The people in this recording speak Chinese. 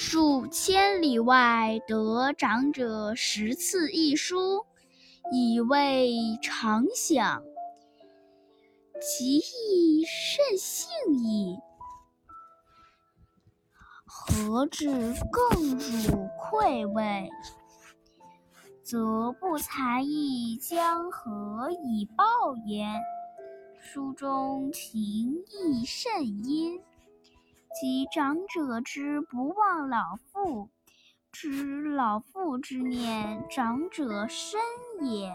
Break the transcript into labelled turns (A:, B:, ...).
A: 数千里外得长者十次一书，以慰常想，其意甚幸矣。何至更辱愧慰？则不才艺将何以报焉？书中情意甚殷。及长者之不忘老父，知老父之念，长者深也。